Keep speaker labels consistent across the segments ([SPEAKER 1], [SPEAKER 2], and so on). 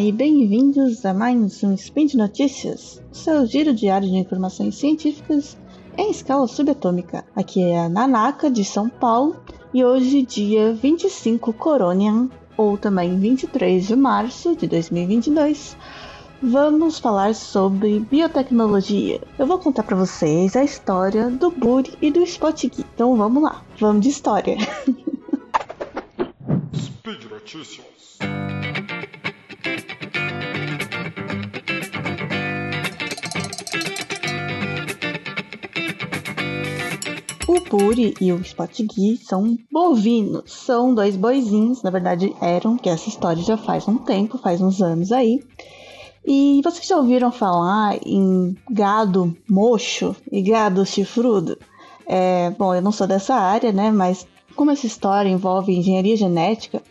[SPEAKER 1] E bem-vindos a mais um Spin de Notícias, seu giro diário de informações científicas em escala subatômica. Aqui é a Nanaka de São Paulo e hoje, dia 25 Coronian, ou também 23 de março de 2022, vamos falar sobre biotecnologia. Eu vou contar para vocês a história do Buri e do Spotgui. Então vamos lá, vamos de história. Speed Notícias. Puri e o Spotgui são bovinos, são dois boizinhos, na verdade eram, que essa história já faz um tempo, faz uns anos aí. E vocês já ouviram falar em gado mocho e gado chifrudo? É, bom, eu não sou dessa área, né? Mas como essa história envolve engenharia genética,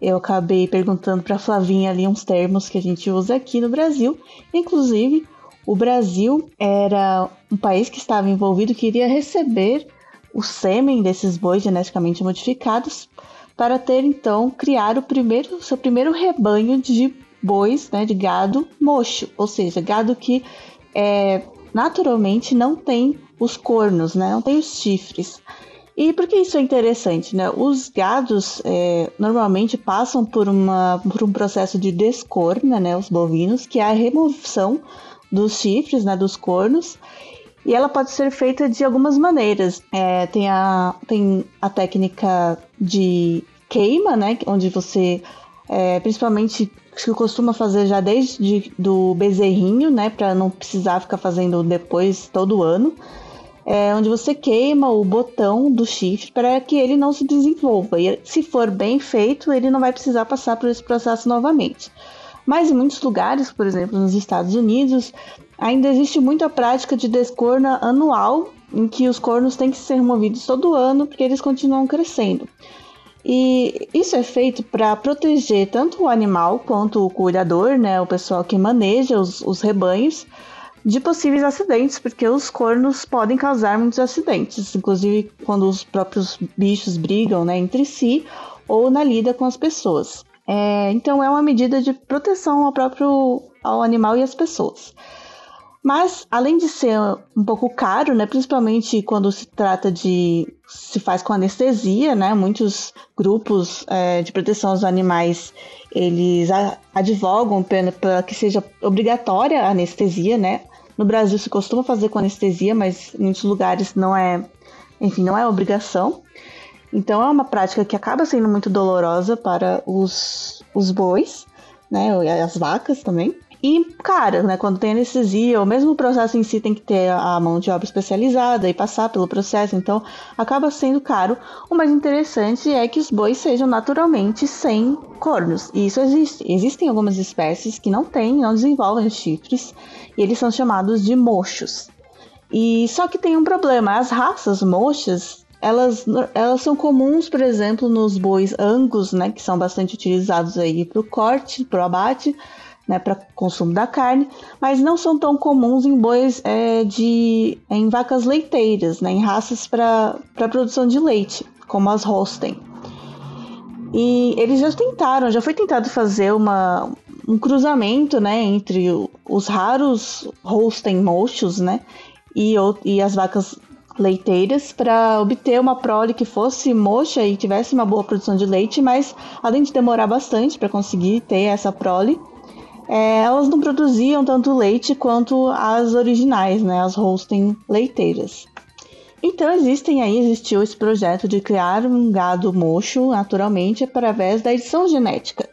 [SPEAKER 1] eu acabei perguntando para Flavinha ali uns termos que a gente usa aqui no Brasil. Inclusive, o Brasil era um país que estava envolvido, queria receber o sêmen desses bois geneticamente modificados para ter então criar o primeiro seu primeiro rebanho de bois, né, de gado mocho, ou seja, gado que é, naturalmente não tem os cornos, né, não tem os chifres. E por que isso é interessante? Né? Os gados é, normalmente passam por, uma, por um processo de descorna, né, os bovinos, que é a remoção dos chifres, né, dos cornos, e ela pode ser feita de algumas maneiras. É, tem, a, tem a técnica de queima, né? Onde você, é, principalmente, que costuma fazer já desde do bezerrinho, né? Para não precisar ficar fazendo depois todo ano. É, onde você queima o botão do chifre para que ele não se desenvolva. E se for bem feito, ele não vai precisar passar por esse processo novamente. Mas em muitos lugares, por exemplo, nos Estados Unidos, ainda existe muita prática de descorna anual, em que os cornos têm que ser removidos todo ano porque eles continuam crescendo. E isso é feito para proteger tanto o animal quanto o cuidador, né, o pessoal que maneja os, os rebanhos, de possíveis acidentes, porque os cornos podem causar muitos acidentes, inclusive quando os próprios bichos brigam né, entre si ou na lida com as pessoas. É, então é uma medida de proteção ao próprio ao animal e às pessoas. Mas, além de ser um pouco caro, né, principalmente quando se trata de. se faz com anestesia, né, muitos grupos é, de proteção aos animais eles advogam para que seja obrigatória a anestesia, né? No Brasil se costuma fazer com anestesia, mas em muitos lugares não é, enfim, não é obrigação. Então é uma prática que acaba sendo muito dolorosa para os, os bois, né? E as vacas também. E cara, né, quando tem anestesia, ou mesmo o processo em si tem que ter a mão de obra especializada e passar pelo processo, então acaba sendo caro. O mais interessante é que os bois sejam naturalmente sem cornos. E isso existe. Existem algumas espécies que não têm, não desenvolvem chifres, e eles são chamados de mochos. E só que tem um problema, as raças mochas, elas, elas são comuns, por exemplo, nos bois angus, né, que são bastante utilizados aí para o corte, para o abate, né, para consumo da carne, mas não são tão comuns em bois é, de em vacas leiteiras, né, em raças para produção de leite, como as Holstein. E eles já tentaram, já foi tentado fazer uma, um cruzamento, né, entre os raros Holstein mochos, né, e, e as vacas leiteiras para obter uma prole que fosse mocha e tivesse uma boa produção de leite, mas além de demorar bastante para conseguir ter essa prole, é, elas não produziam tanto leite quanto as originais, né, as Holstein leiteiras. Então existem aí, existiu esse projeto de criar um gado mocho naturalmente através da edição genética.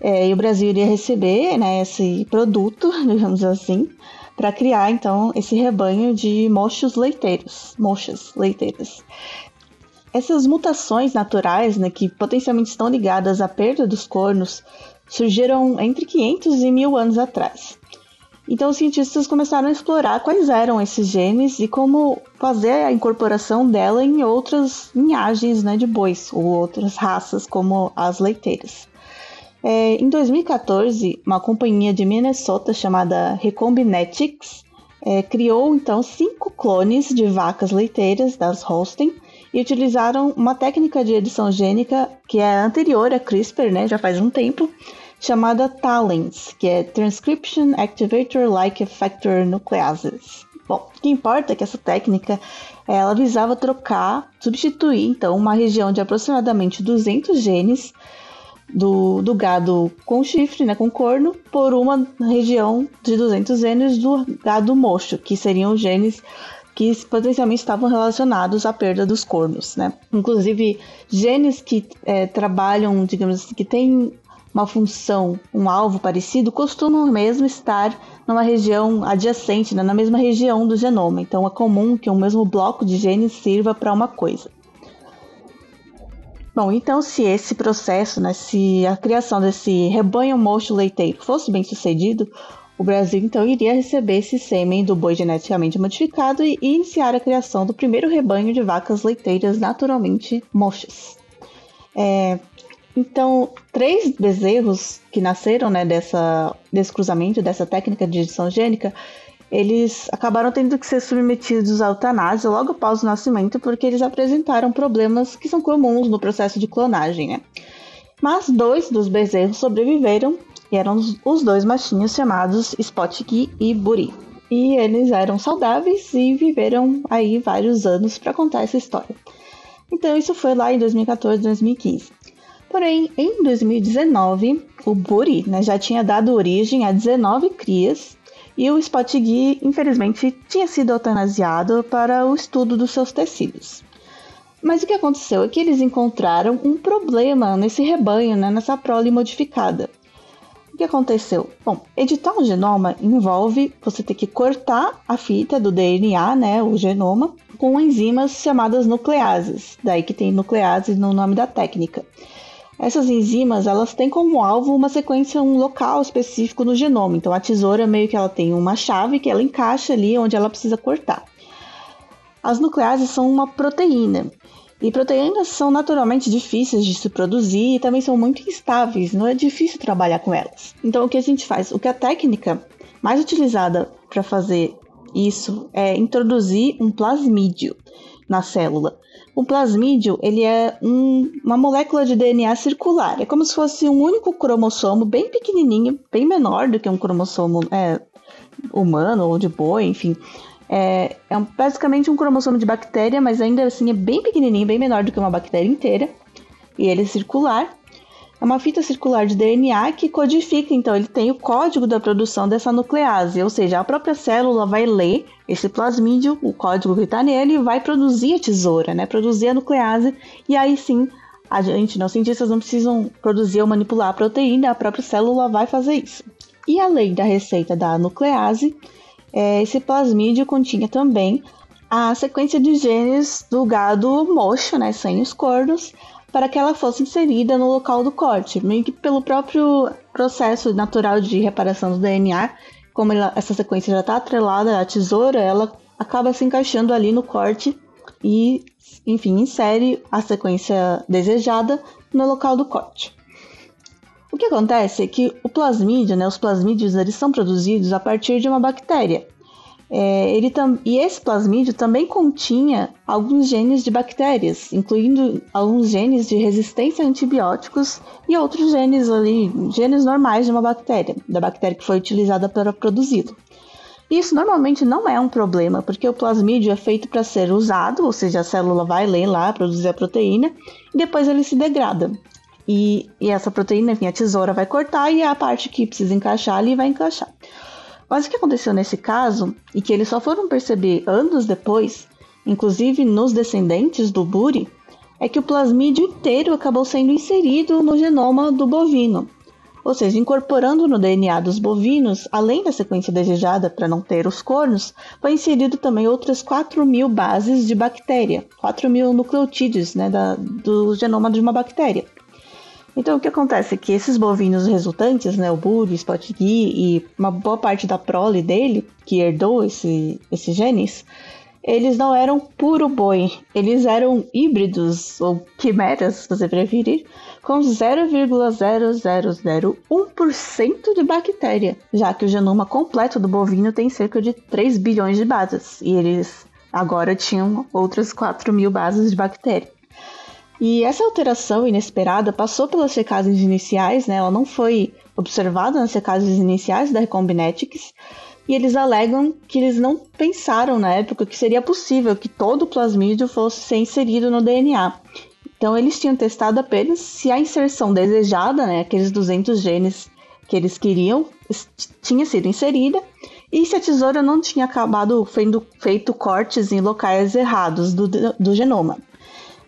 [SPEAKER 1] É, e o Brasil iria receber né, esse produto, digamos assim, para criar então esse rebanho de mochos leiteiros, mochas leiteiras. Essas mutações naturais, né, que potencialmente estão ligadas à perda dos cornos, surgiram entre 500 e 1000 anos atrás. Então, os cientistas começaram a explorar quais eram esses genes e como fazer a incorporação dela em outras linhagens né, de bois ou outras raças, como as leiteiras. É, em 2014, uma companhia de Minnesota chamada Recombinetics é, criou então cinco clones de vacas leiteiras das Holstein e utilizaram uma técnica de edição gênica que é anterior a CRISPR, né, já faz um tempo, chamada TALENs, que é Transcription Activator Like Effector Nucleases. Bom, o que importa é que essa técnica ela visava trocar, substituir então uma região de aproximadamente 200 genes do, do gado com chifre, né, com corno, por uma região de 200 genes do gado mocho, que seriam genes que potencialmente estavam relacionados à perda dos cornos, né? Inclusive, genes que é, trabalham, digamos assim, que têm uma função, um alvo parecido, costumam mesmo estar numa região adjacente, né, na mesma região do genoma. Então, é comum que o mesmo bloco de genes sirva para uma coisa. Bom, então se esse processo, né, se a criação desse rebanho mocho leiteiro fosse bem sucedido, o Brasil então iria receber esse sêmen do boi geneticamente modificado e iniciar a criação do primeiro rebanho de vacas leiteiras naturalmente mochas. É, então, três bezerros que nasceram né, dessa, desse cruzamento, dessa técnica de edição gênica, eles acabaram tendo que ser submetidos à eutanásia logo após o nascimento porque eles apresentaram problemas que são comuns no processo de clonagem, né? Mas dois dos bezerros sobreviveram e eram os dois machinhos chamados Spotki e Buri. E eles eram saudáveis e viveram aí vários anos para contar essa história. Então isso foi lá em 2014, 2015. Porém, em 2019, o Buri né, já tinha dado origem a 19 crias e o Spot Gui, infelizmente, tinha sido eutanasiado para o estudo dos seus tecidos. Mas o que aconteceu é que eles encontraram um problema nesse rebanho, né, nessa prole modificada. O que aconteceu? Bom, editar um genoma envolve você ter que cortar a fita do DNA, né, o genoma, com enzimas chamadas nucleases, daí que tem nucleases no nome da técnica. Essas enzimas, elas têm como alvo uma sequência, um local específico no genoma. Então a tesoura meio que ela tem uma chave que ela encaixa ali onde ela precisa cortar. As nucleases são uma proteína. E proteínas são naturalmente difíceis de se produzir e também são muito instáveis, não é difícil trabalhar com elas. Então o que a gente faz? O que a técnica mais utilizada para fazer isso é introduzir um plasmídio na célula. O plasmídio ele é um, uma molécula de DNA circular. É como se fosse um único cromossomo bem pequenininho, bem menor do que um cromossomo é, humano ou de boi, enfim. É, é um, basicamente um cromossomo de bactéria, mas ainda assim é bem pequenininho, bem menor do que uma bactéria inteira. E ele é circular. É uma fita circular de DNA que codifica, então ele tem o código da produção dessa nuclease, ou seja, a própria célula vai ler esse plasmídio, o código que está nele, e vai produzir a tesoura, né? Produzir a nuclease, e aí sim a gente, não, cientistas não precisam produzir ou manipular a proteína, a própria célula vai fazer isso. E além da receita da nuclease, é, esse plasmídio continha também a sequência de genes do gado mocho, né, sem os cornos, para que ela fosse inserida no local do corte, meio que pelo próprio processo natural de reparação do DNA, como ela, essa sequência já está atrelada à tesoura, ela acaba se encaixando ali no corte e, enfim, insere a sequência desejada no local do corte. O que acontece é que o plasmídio, né, os plasmídios, eles são produzidos a partir de uma bactéria, é, ele tam, e esse plasmídio também continha alguns genes de bactérias, incluindo alguns genes de resistência a antibióticos e outros genes ali, genes normais de uma bactéria, da bactéria que foi utilizada para produzi-lo. Isso normalmente não é um problema, porque o plasmídio é feito para ser usado, ou seja, a célula vai ler lá, produzir a proteína, e depois ele se degrada. E, e essa proteína, enfim, a tesoura vai cortar e a parte que precisa encaixar ali vai encaixar. Mas o que aconteceu nesse caso, e que eles só foram perceber anos depois, inclusive nos descendentes do Buri, é que o plasmídio inteiro acabou sendo inserido no genoma do bovino. Ou seja, incorporando no DNA dos bovinos, além da sequência desejada para não ter os cornos, foi inserido também outras 4 mil bases de bactéria, 4 mil nucleotídeos né, da, do genoma de uma bactéria. Então, o que acontece é que esses bovinos resultantes, né, o Buri, Spot e uma boa parte da prole dele, que herdou esse, esses genes, eles não eram puro boi, eles eram híbridos, ou quimeras, se você preferir, com 0,0001% de bactéria, já que o genoma completo do bovino tem cerca de 3 bilhões de bases, e eles agora tinham outras 4 mil bases de bactéria. E essa alteração inesperada passou pelas checagens iniciais, né? Ela não foi observada nas checagens iniciais da Recombinetics, e eles alegam que eles não pensaram na época que seria possível que todo o plasmídio fosse ser inserido no DNA. Então eles tinham testado apenas se a inserção desejada, né, aqueles 200 genes que eles queriam, tinha sido inserida e se a tesoura não tinha acabado feito, feito cortes em locais errados do, do genoma.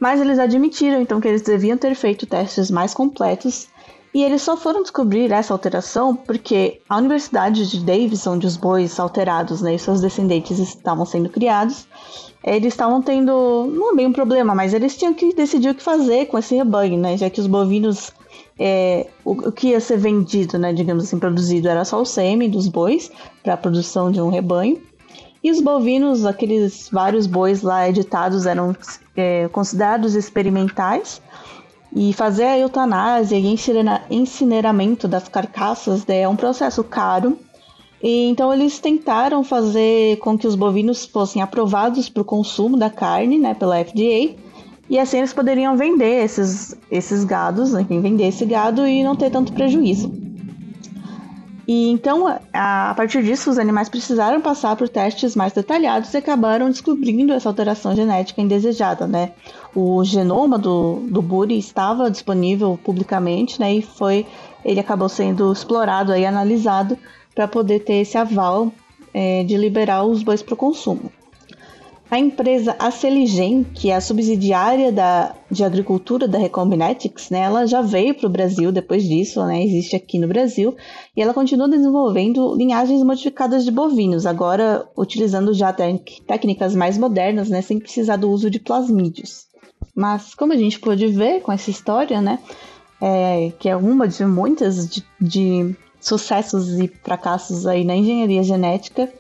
[SPEAKER 1] Mas eles admitiram então que eles deviam ter feito testes mais completos e eles só foram descobrir essa alteração porque a Universidade de Davis, onde os bois alterados né, e seus descendentes estavam sendo criados, eles estavam tendo, não é bem um problema, mas eles tinham que decidir o que fazer com esse rebanho, né? Já que os bovinos, é, o, o, que ia ser vendido, né, digamos assim, produzido era só o sêmen dos bois para a produção de um rebanho. E os bovinos, aqueles vários bois lá editados, eram é, considerados experimentais. E fazer a eutanásia e incineramento das carcaças né, é um processo caro. E, então eles tentaram fazer com que os bovinos fossem aprovados para o consumo da carne né, pela FDA. E assim eles poderiam vender esses, esses gados, né, vender esse gado e não ter tanto prejuízo. E então, a, a, partir disso, os animais precisaram passar por testes mais detalhados e acabaram descobrindo essa alteração genética indesejada, né? O genoma do, do Buri estava disponível publicamente, né? E foi, ele acabou sendo explorado e analisado para poder ter esse aval é, de liberar os bois para o consumo. A empresa Aceligen, que é a subsidiária da, de agricultura da Recombinetics, né, ela já veio para o Brasil depois disso, né, existe aqui no Brasil, e ela continua desenvolvendo linhagens modificadas de bovinos, agora utilizando já técnicas mais modernas, né, sem precisar do uso de plasmídeos. Mas como a gente pôde ver com essa história, né, é, que é uma de muitas de, de sucessos e fracassos aí na engenharia genética,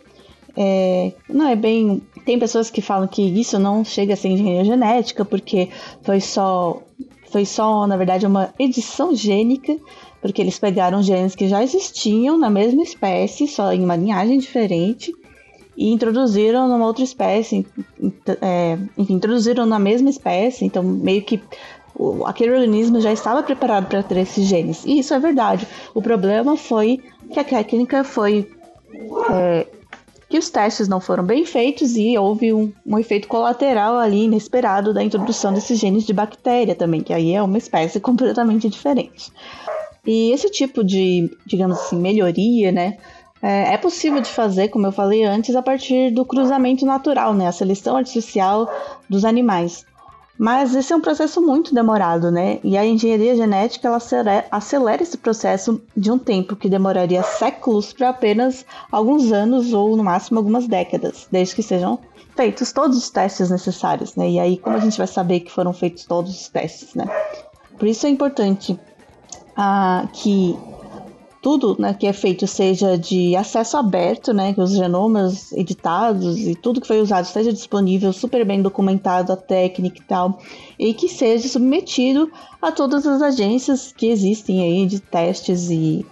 [SPEAKER 1] é, não é bem. Tem pessoas que falam que isso não chega a ser engenharia genética, porque foi só, foi só, na verdade, uma edição gênica, porque eles pegaram genes que já existiam na mesma espécie, só em uma linhagem diferente, e introduziram numa outra espécie, é, enfim, introduziram na mesma espécie, então meio que aquele organismo já estava preparado para ter esses genes. E isso é verdade. O problema foi que a técnica foi é, que os testes não foram bem feitos e houve um, um, efeito colateral ali inesperado da introdução desses genes de bactéria também, que aí é uma espécie completamente diferente. E esse tipo de, digamos assim, melhoria, né, é, é possível de fazer, como eu falei antes, a partir do cruzamento natural, né, a seleção artificial dos animais. Mas esse é um processo muito demorado, né? E a engenharia genética ela acelera esse processo de um tempo que demoraria séculos para apenas alguns anos ou no máximo algumas décadas, desde que sejam feitos todos os testes necessários, né? E aí como a gente vai saber que foram feitos todos os testes, né? Por isso é importante ah, que tudo né, que é feito seja de acesso aberto, né, que os genomas editados e tudo que foi usado esteja disponível, super bem documentado a técnica e tal, e que seja submetido a todas as agências que existem aí de testes e,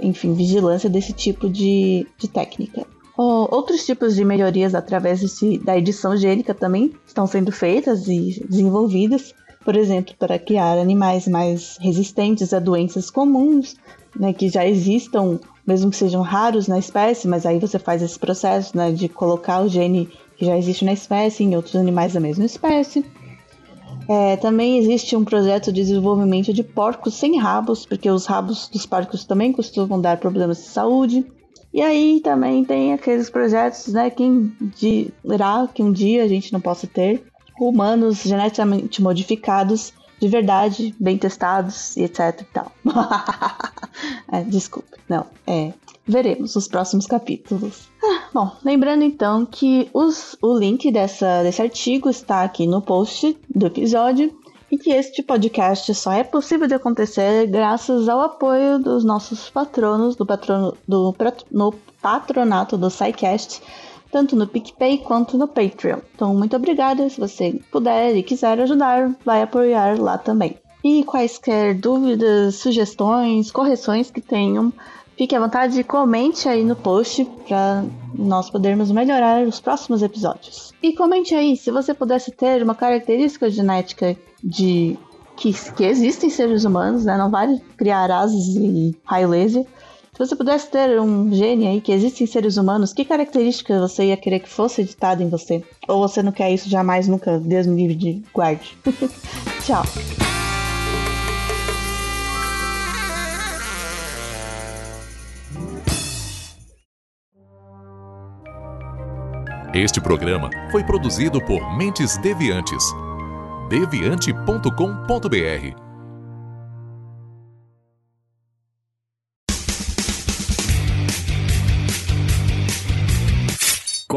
[SPEAKER 1] enfim, vigilância desse tipo de, de técnica. Outros tipos de melhorias através da edição gênica também estão sendo feitas e desenvolvidas, por exemplo, para criar animais mais resistentes a doenças comuns, né, que já existam, mesmo que sejam raros na espécie, mas aí você faz esse processo né, de colocar o gene que já existe na espécie em outros animais da mesma espécie. É, também existe um projeto de desenvolvimento de porcos sem rabos, porque os rabos dos porcos também costumam dar problemas de saúde. E aí também tem aqueles projetos, né, quem dirá que um dia a gente não possa ter humanos geneticamente modificados de verdade, bem testados e etc e tal. é, desculpe, não, é. Veremos os próximos capítulos. Ah, bom, lembrando então que os, o link dessa, desse artigo está aqui no post do episódio e que este podcast só é possível de acontecer graças ao apoio dos nossos patronos do, patrono, do no patronato do SciCast tanto no PicPay quanto no Patreon. Então, muito obrigada. Se você puder e quiser ajudar, vai apoiar lá também. E quaisquer dúvidas, sugestões, correções que tenham, Fique à vontade e comente aí no post para nós podermos melhorar os próximos episódios. E comente aí se você pudesse ter uma característica genética de que, que existem seres humanos, né? Não vale criar asas e raio laser. Se você pudesse ter um gene aí que existem seres humanos, que característica você ia querer que fosse editada em você? Ou você não quer isso jamais, nunca? Deus me livre de guarde. Tchau.
[SPEAKER 2] Este programa foi produzido por Mentes Deviantes. deviante.com.br